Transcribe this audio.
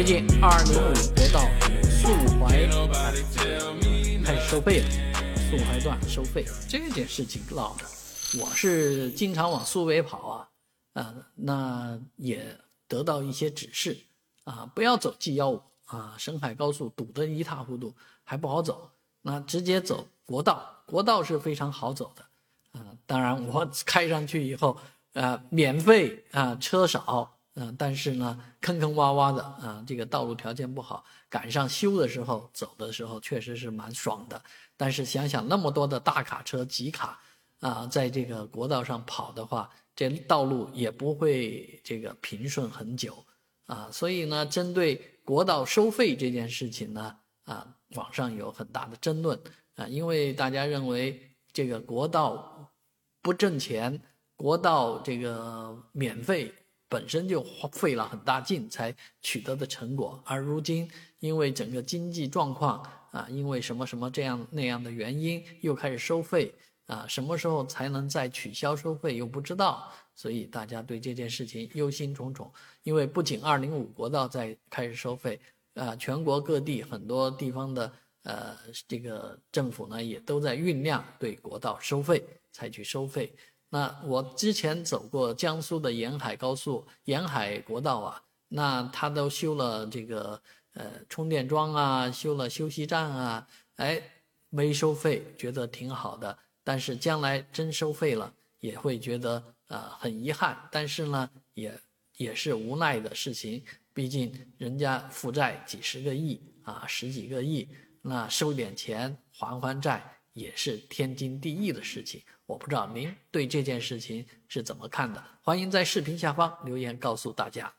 最近二零五国道速淮开始收费了，速淮段收费这件事情闹的，我是经常往苏北跑啊，啊，那也得到一些指示啊，不要走 G 幺五啊，深海高速堵得一塌糊涂，还不好走，那直接走国道，国道是非常好走的啊。当然我开上去以后，呃，免费啊，车少。嗯，但是呢，坑坑洼洼的啊，这个道路条件不好，赶上修的时候走的时候确实是蛮爽的。但是想想那么多的大卡车、集卡啊，在这个国道上跑的话，这道路也不会这个平顺很久啊。所以呢，针对国道收费这件事情呢，啊，网上有很大的争论啊，因为大家认为这个国道不挣钱，国道这个免费。本身就费了很大劲才取得的成果，而如今因为整个经济状况啊，因为什么什么这样那样的原因，又开始收费啊，什么时候才能再取消收费又不知道，所以大家对这件事情忧心忡忡。因为不仅二零五国道在开始收费，啊，全国各地很多地方的呃这个政府呢也都在酝酿对国道收费，采取收费。那我之前走过江苏的沿海高速、沿海国道啊，那他都修了这个呃充电桩啊，修了休息站啊，哎，没收费，觉得挺好的。但是将来真收费了，也会觉得啊很遗憾。但是呢，也也是无奈的事情，毕竟人家负债几十个亿啊，十几个亿，那收点钱还还债。也是天经地义的事情，我不知道您对这件事情是怎么看的，欢迎在视频下方留言告诉大家。